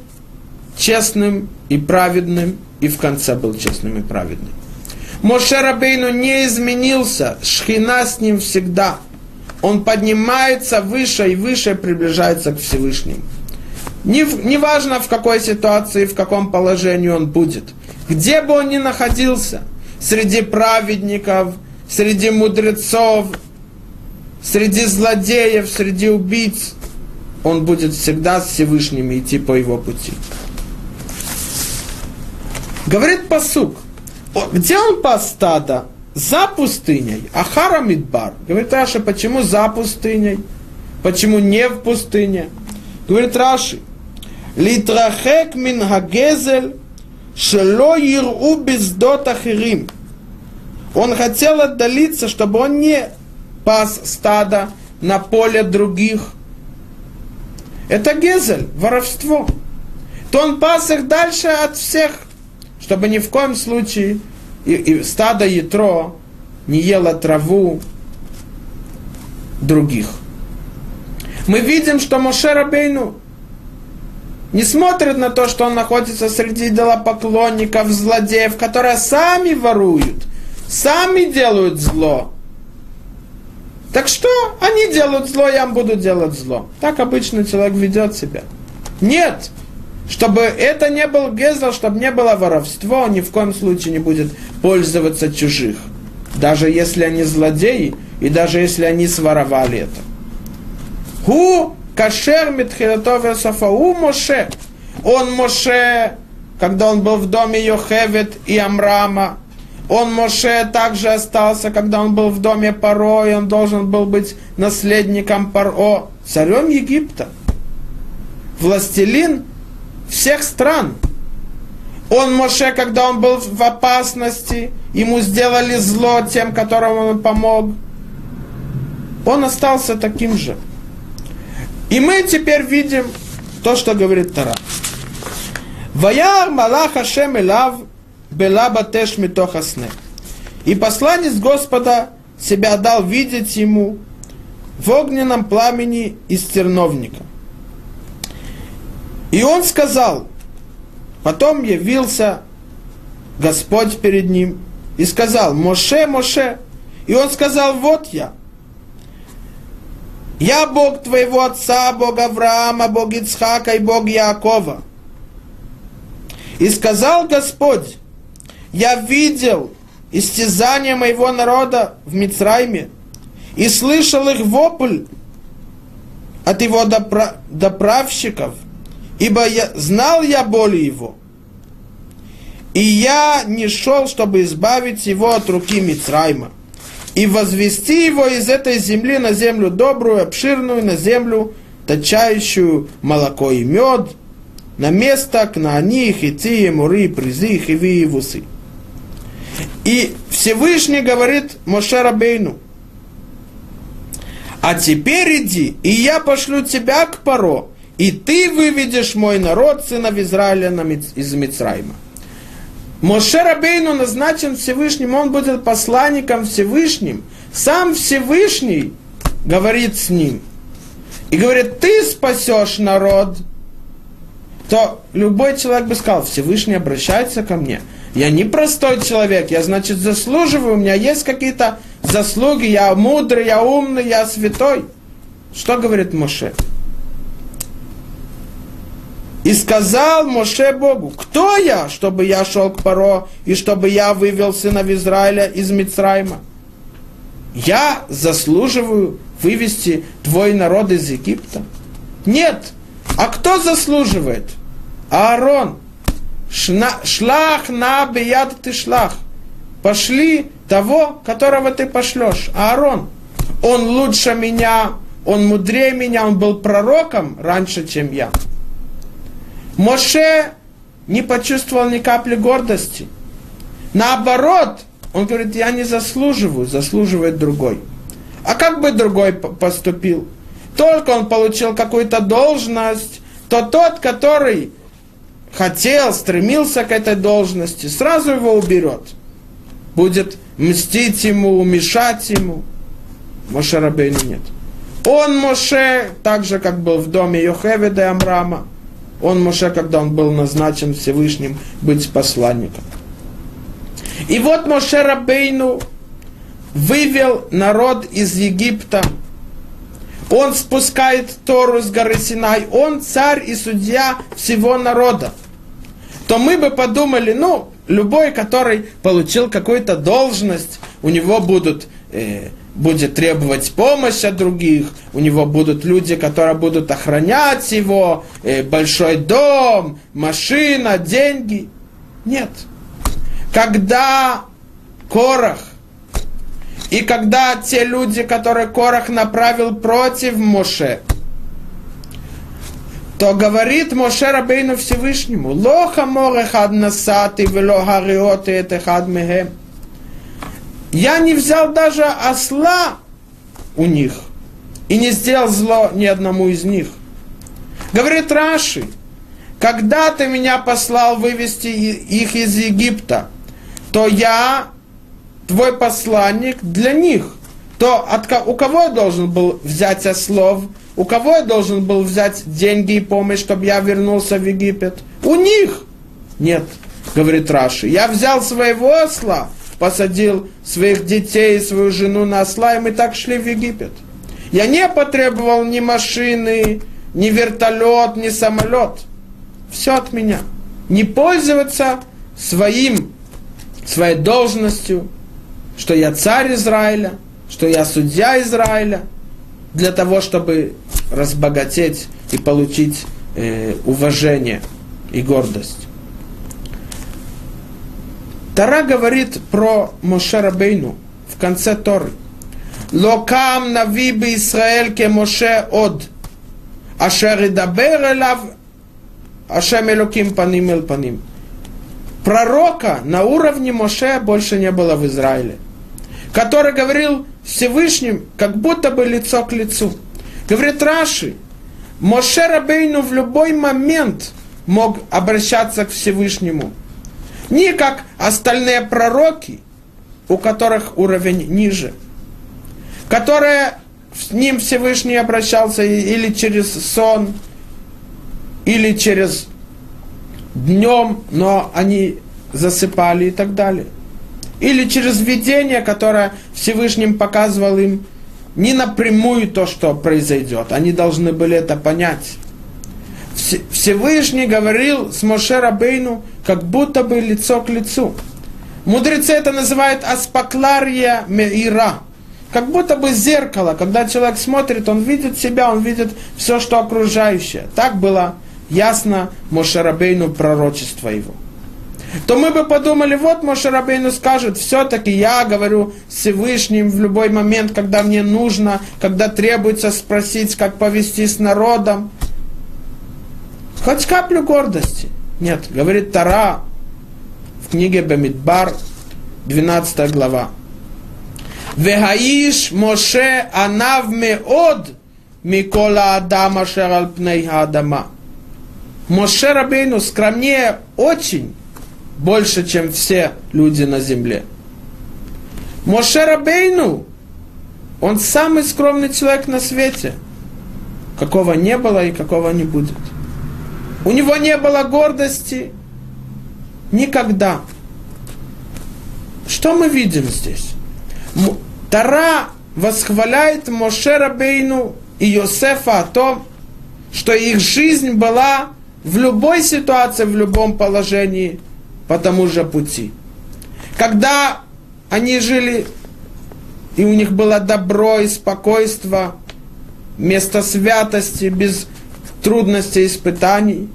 честным и праведным, и в конце был честным и праведным. Моше Рабейну не изменился, шхина с ним всегда. Он поднимается выше и выше приближается к Всевышнему. Не, не в какой ситуации, в каком положении он будет. Где бы он ни находился, среди праведников, среди мудрецов, среди злодеев, среди убийц, он будет всегда с Всевышним идти по его пути. Говорит посук, где он пас стада? За пустыней. Ахара Мидбар. Говорит Раша, почему за пустыней? Почему не в пустыне? Говорит Раши, Литрахек мин хагезель, шело иру бездот ахирим. Он хотел отдалиться, чтобы он не пас стада на поле других. Это гезель, воровство. То он пас их дальше от всех, чтобы ни в коем случае и, и стадо ятро не ело траву других. Мы видим, что Моше Рабейну не смотрит на то, что он находится среди идолопоклонников, злодеев, которые сами воруют, сами делают зло. Так что они делают зло, я буду делать зло. Так обычно человек ведет себя. Нет, чтобы это не был гезл, чтобы не было воровство, ни в коем случае не будет пользоваться чужих. Даже если они злодеи, и даже если они своровали это. Ху кашер митхилатов Иосафа, у Моше. Он Моше, когда он был в доме Йохевет и Амрама, он Моше также остался, когда он был в доме Паро, и он должен был быть наследником Паро, царем Египта. Властелин всех стран. Он Моше, когда он был в опасности, ему сделали зло тем, которым он помог. Он остался таким же. И мы теперь видим то, что говорит Тара. Ваяр Малах Ашем Элав Белаба Теш Митохасне. И посланец Господа себя дал видеть ему в огненном пламени из терновника. И он сказал, потом явился Господь перед ним и сказал, Моше, Моше. И он сказал, вот я. Я Бог твоего отца, Бог Авраама, Бог Ицхака и Бог Якова. И сказал Господь, я видел истязание моего народа в Мицрайме и слышал их вопль от его доправщиков, ибо я, знал я боли его. И я не шел, чтобы избавить его от руки Мицрайма и возвести его из этой земли на землю добрую, обширную, на землю, точающую молоко и мед, на место к Наани, Хити, Мури, Призи, Хиви и Вусы. И Всевышний говорит Моше Рабейну, а теперь иди, и я пошлю тебя к Паро, и ты выведешь мой народ, сынов Израиля, из Мицрайма. Моше Рабейну назначен Всевышним, он будет посланником Всевышним. Сам Всевышний говорит с ним. И говорит, ты спасешь народ. То любой человек бы сказал, Всевышний обращается ко мне. Я не простой человек, я, значит, заслуживаю, у меня есть какие-то заслуги, я мудрый, я умный, я святой. Что говорит Моше? И сказал Моше Богу, кто я, чтобы я шел к Паро, и чтобы я вывел сынов Израиля из Мицрайма? Я заслуживаю вывести твой народ из Египта? Нет. А кто заслуживает? Аарон. Шна, шлах на бияд ты шлах. Пошли того, которого ты пошлешь. Аарон. Он лучше меня, он мудрее меня, он был пророком раньше, чем я. Моше не почувствовал ни капли гордости. Наоборот, он говорит, я не заслуживаю, заслуживает другой. А как бы другой поступил? Только он получил какую-то должность, то тот, который хотел, стремился к этой должности, сразу его уберет. Будет мстить ему, мешать ему. Моше Рабейну нет. Он Моше, так же, как был в доме Йохеведа и Амрама, он, Моше, когда он был назначен Всевышним быть посланником. И вот Моше Рабейну вывел народ из Египта. Он спускает Тору с горы Синай, он царь и судья всего народа. То мы бы подумали, ну, любой, который получил какую-то должность, у него будут, э, будет требовать помощь от других, у него будут люди, которые будут охранять его, э, большой дом, машина, деньги. Нет. Когда Корах и когда те люди, которые Корах направил против Моше, то говорит Моше Рабейну Всевышнему, «Лоха морехад насати, вело хариоты это хад мехем». Я не взял даже осла у них и не сделал зло ни одному из них. Говорит Раши, когда ты меня послал вывести их из Египта, то я твой посланник для них. То от, у кого я должен был взять ослов? У кого я должен был взять деньги и помощь, чтобы я вернулся в Египет? У них! Нет, говорит Раши. Я взял своего осла, посадил своих детей и свою жену на осла, и мы так шли в Египет. Я не потребовал ни машины, ни вертолет, ни самолет. Все от меня. Не пользоваться своим, своей должностью, что я царь Израиля, что я судья Израиля, для того, чтобы разбогатеть и получить э, уважение и гордость. Тара говорит про Моше Рабейну в конце Торы. Локам нави бы Израиль ке Моше од, ашер идабер элав, ашем элоким паним эл паним. Пророка на уровне Моше больше не было в Израиле который говорил Всевышним, как будто бы лицо к лицу. Говорит Раши, Моше Рабейну в любой момент мог обращаться к Всевышнему. Не как остальные пророки, у которых уровень ниже, которые с ним Всевышний обращался или через сон, или через днем, но они засыпали и так далее или через видение, которое Всевышним показывал им не напрямую то, что произойдет. Они должны были это понять. Всевышний говорил с Моше Рабейну, как будто бы лицо к лицу. Мудрецы это называют аспаклария меира. Как будто бы зеркало, когда человек смотрит, он видит себя, он видит все, что окружающее. Так было ясно Моше Рабейну пророчество его то мы бы подумали, вот Мошарабейну скажет, все-таки я говорю с Всевышним в любой момент, когда мне нужно, когда требуется спросить, как повести с народом. Хоть каплю гордости. Нет, говорит Тара в книге Бамидбар, 12 глава. Вегаиш Моше Анав Меод Микола Адама Шерал Пней Адама. Моше Рабейну скромнее очень больше, чем все люди на земле. Моше Рабейну, он самый скромный человек на свете, какого не было и какого не будет. У него не было гордости никогда. Что мы видим здесь? Тара восхваляет Моше Рабейну и Йосефа о том, что их жизнь была в любой ситуации, в любом положении – по тому же пути. Когда они жили, и у них было добро и спокойство, место святости, без трудностей испытаний,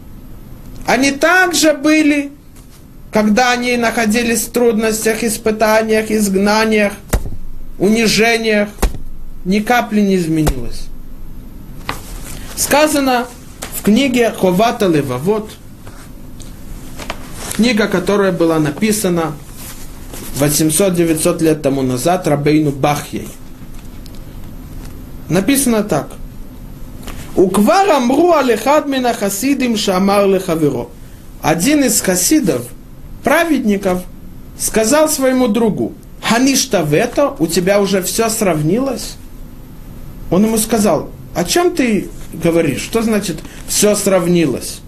они также были, когда они находились в трудностях, испытаниях, изгнаниях, унижениях, ни капли не изменилось. Сказано в книге Ховата Левавод, Книга, которая была написана 800-900 лет тому назад Рабейну Бахьей. Написано так. Уквар амру алехад мина хасидим шамар лехаверо. Один из хасидов, праведников, сказал своему другу, Ханишта вето, у тебя уже все сравнилось? Он ему сказал, о чем ты говоришь? Что значит все сравнилось?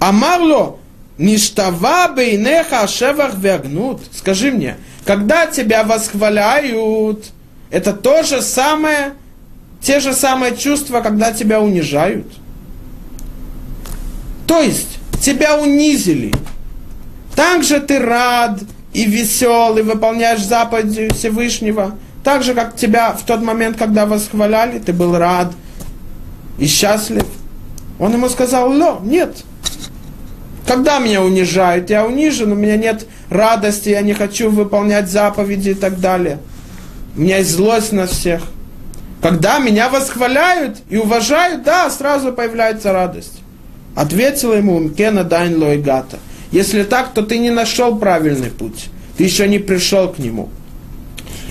Амарло, Ништава бейнеха шевах вягнут. Скажи мне, когда тебя восхваляют, это то же самое те же самые чувства, когда тебя унижают. То есть, тебя унизили. Также ты рад и веселый, выполняешь заповеди Всевышнего. Так же, как тебя в тот момент, когда восхваляли, ты был рад и счастлив. Он ему сказал, "Ло, нет. Когда меня унижают, я унижен, у меня нет радости, я не хочу выполнять заповеди и так далее. У меня есть злость на всех. Когда меня восхваляют и уважают, да, сразу появляется радость. Ответила ему Умкена Дайн Лойгата. Если так, то ты не нашел правильный путь. Ты еще не пришел к нему.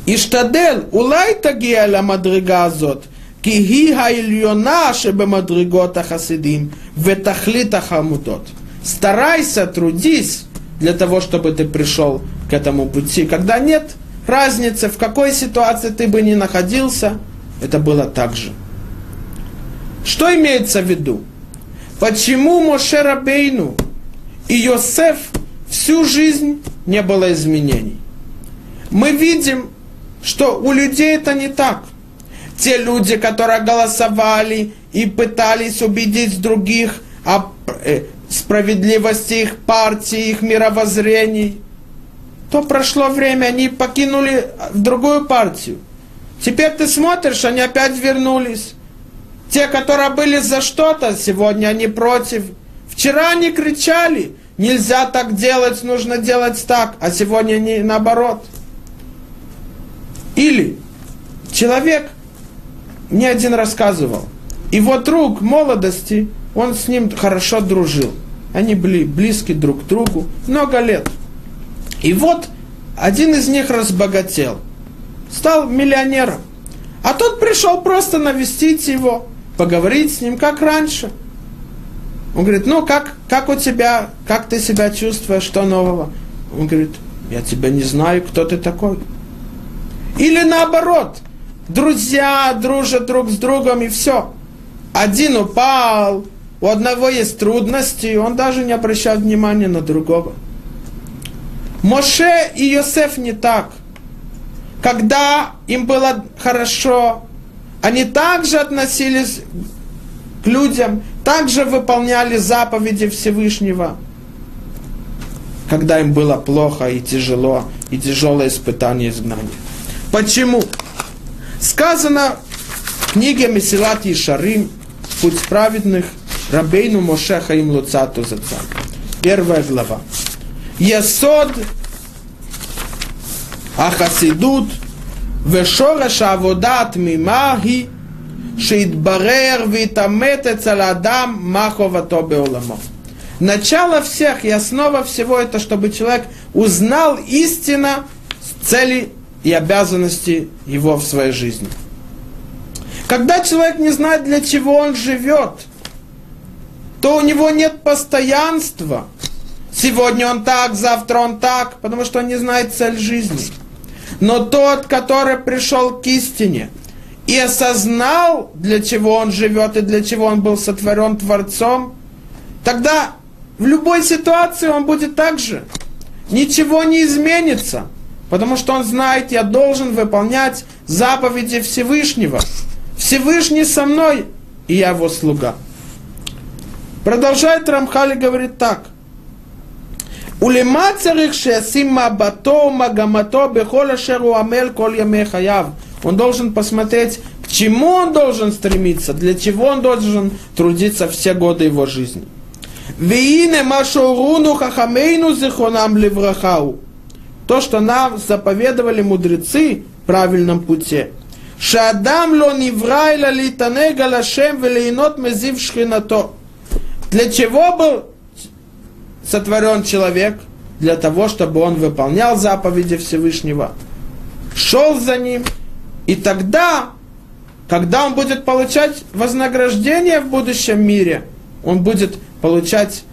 Иштадел, улай тагиэля мадригазот, киги хайльона шебе мадригота хасидим, ветахлита хамутот. Старайся, трудись для того, чтобы ты пришел к этому пути. Когда нет разницы, в какой ситуации ты бы ни находился – это было так же. Что имеется в виду? Почему Моше Рабейну и Йосеф всю жизнь не было изменений? Мы видим, что у людей это не так. Те люди, которые голосовали и пытались убедить других о э, справедливости их партии, их мировоззрений, то прошло время, они покинули другую партию. Теперь ты смотришь, они опять вернулись. Те, которые были за что-то, сегодня они против. Вчера они кричали, нельзя так делать, нужно делать так, а сегодня они наоборот. Или человек мне один рассказывал, его друг молодости, он с ним хорошо дружил. Они были близки друг к другу много лет. И вот один из них разбогател, стал миллионером. А тот пришел просто навестить его, поговорить с ним, как раньше. Он говорит, ну как, как у тебя, как ты себя чувствуешь, что нового? Он говорит, я тебя не знаю, кто ты такой. Или наоборот, друзья дружат друг с другом и все. Один упал, у одного есть трудности, он даже не обращает внимания на другого. Моше и Йосеф не так. Когда им было хорошо, они также относились к людям, также выполняли заповеди Всевышнего. Когда им было плохо и тяжело, и тяжелое испытание изгнания. Почему? Сказано в книге Месилат Ишарим, Путь праведных, Рабейну Моше Хаим Луцату Заца. Первая глава Есод החסידות ושורש העבודה התמימה היא שיתברר ויתעמת אצל האדם מה חובתו בעולמו. Начало всех и основа всего это, чтобы человек узнал истинно цели и обязанности его в своей жизни. Когда человек не знает, для чего он живет, то у него нет постоянства. Сегодня он так, завтра он так, потому что он не знает цель жизни. Но тот, который пришел к истине и осознал, для чего он живет и для чего он был сотворен Творцом, тогда в любой ситуации он будет так же. Ничего не изменится, потому что он знает, я должен выполнять заповеди Всевышнего. Всевышний со мной, и я его слуга. Продолжает Рамхали говорит так. ולמה צריך שישים מבטו ומגמתו בכל אשר הוא עמל כל ימי חייו? Он должен посмотреть, к чему он должен стремиться, для чего он должен трудиться все годы его жизни. והנה מה שהורונו חכמינו זיכרונם לברכה הוא. То, что нам заповедовали мудрецы в правильном пути. שאדם לא נברא אלא להתענג על השם וליהנות מזיו שכינתו. Для чего был сотворен человек? Для того, чтобы он выполнял заповеди Всевышнего, шел за ним, и тогда, когда он будет получать вознаграждение в будущем мире, он будет получать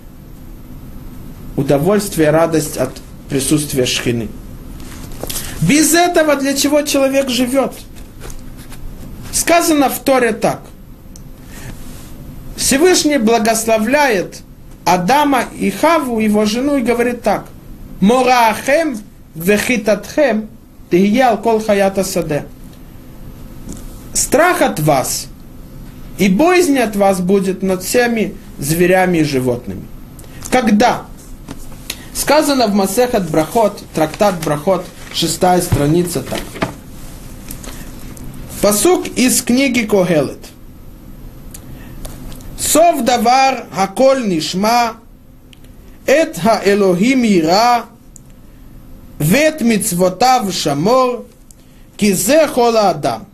удовольствие, радость от присутствия шхины. Без этого для чего человек живет? Сказано в Торе так. Всевышний благословляет Адама и Хаву, его жену, и говорит так. Мораахем вехитатхем тигиял кол хаята саде. страх от вас и боязнь от вас будет над всеми зверями и животными. Когда? Сказано в Масехат Брахот, трактат Брахот, шестая страница так. Посук из книги Когелет. Сов давар хаколь нишма, эт ха элохим ира, вет мицвотав шамор, кизе хола адам.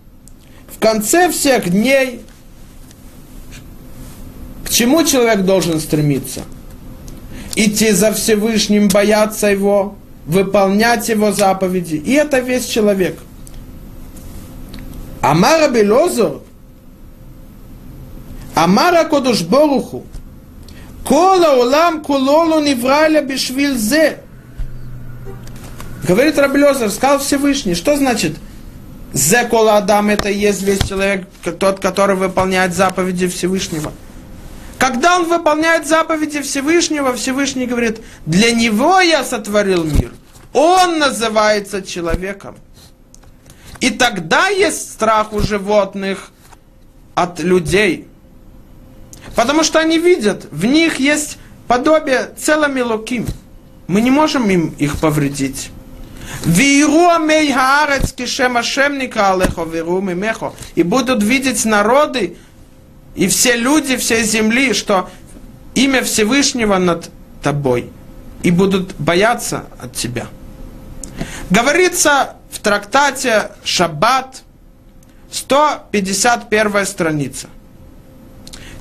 В конце всех дней к чему человек должен стремиться? Идти за Всевышним, бояться Его, выполнять Его заповеди. И это весь человек. Амар Абелозор אמר הקדוש ברוך הוא, כל העולם כולו לא נברא אלא בשביל זה. Говорит Рабелезер, сказал Всевышний, что значит «Зе кола Адам» это и есть весь человек, тот, который выполняет заповеди Всевышнего. Когда он выполняет заповеди Всевышнего, Всевышний говорит, для него я сотворил мир. Он называется человеком. И тогда есть страх у животных от людей – Потому что они видят, в них есть подобие целыми луким. Мы не можем им их повредить. И будут видеть народы и все люди всей земли, что имя Всевышнего над тобой, и будут бояться от тебя. Говорится в трактате Шаббат, 151 страница.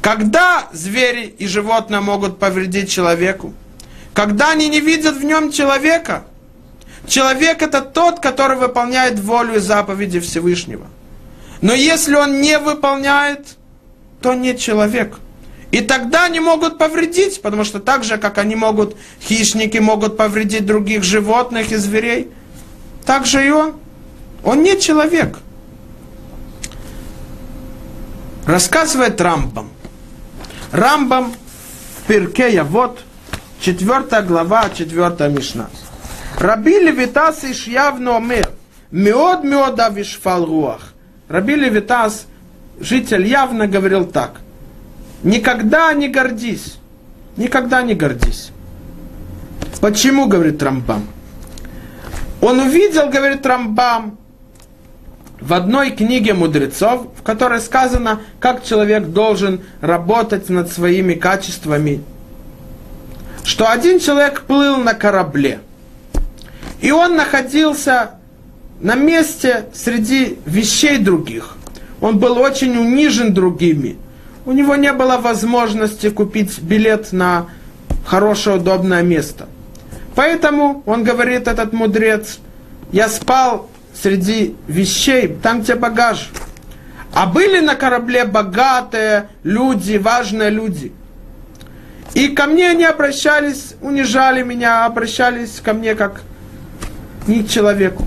Когда звери и животные могут повредить человеку? Когда они не видят в нем человека. Человек это тот, который выполняет волю и заповеди Всевышнего. Но если он не выполняет, то не человек. И тогда они могут повредить, потому что так же, как они могут, хищники могут повредить других животных и зверей, так же и он. Он не человек. Рассказывает Рамбам. Рамбам в Пирке вот 4 глава, 4 Мишна. Раби Левитас Ишьявно Омер, Меод Меод Авишфал Руах. Раби Левитас, житель явно говорил так. Никогда не гордись. Никогда не гордись. Почему, говорит Рамбам? Он увидел, говорит Рамбам, в одной книге мудрецов, в которой сказано, как человек должен работать над своими качествами, что один человек плыл на корабле, и он находился на месте среди вещей других. Он был очень унижен другими. У него не было возможности купить билет на хорошее, удобное место. Поэтому, он говорит, этот мудрец, я спал среди вещей, там, где багаж. А были на корабле богатые люди, важные люди. И ко мне они обращались, унижали меня, обращались ко мне как не к человеку.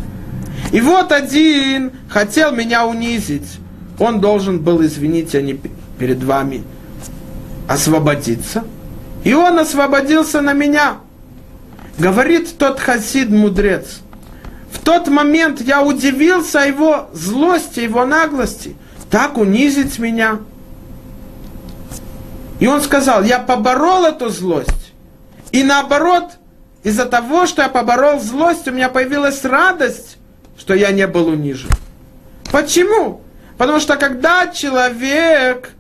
И вот один хотел меня унизить. Он должен был, извините, они перед вами, освободиться. И он освободился на меня. Говорит тот хасид мудрец – в тот момент я удивился его злости, его наглости. Так унизить меня. И он сказал, я поборол эту злость. И наоборот, из-за того, что я поборол злость, у меня появилась радость, что я не был унижен. Почему? Потому что когда человек,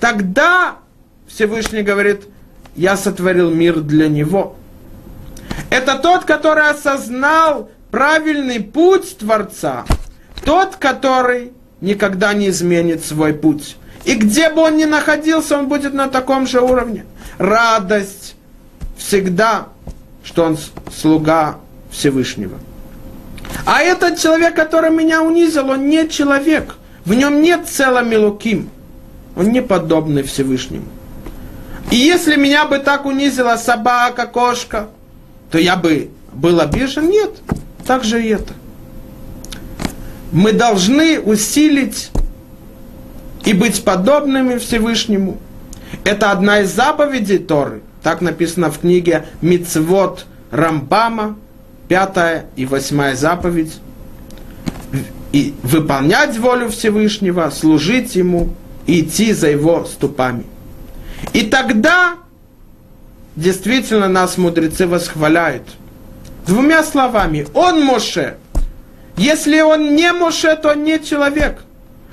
тогда Всевышний говорит, я сотворил мир для него. Это тот, который осознал правильный путь Творца, тот, который никогда не изменит свой путь. И где бы он ни находился, он будет на таком же уровне. Радость всегда, что он слуга Всевышнего. А этот человек, который меня унизил, он не человек. В нем нет цела милуким. Он не подобный Всевышнему. И если меня бы так унизила собака, кошка, то я бы был обижен? Нет так же и это. Мы должны усилить и быть подобными Всевышнему. Это одна из заповедей Торы. Так написано в книге Мицвод Рамбама, пятая и восьмая заповедь. и выполнять волю Всевышнего, служить Ему и идти за Его ступами. И тогда действительно нас мудрецы восхваляют. Двумя словами, он Моше. Если он не Моше, то он не человек.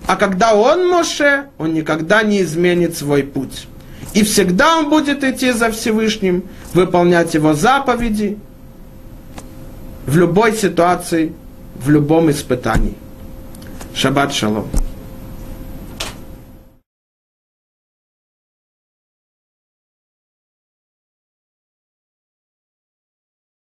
А когда он Моше, он никогда не изменит свой путь. И всегда он будет идти за Всевышним, выполнять его заповеди в любой ситуации, в любом испытании. Шаббат шалом.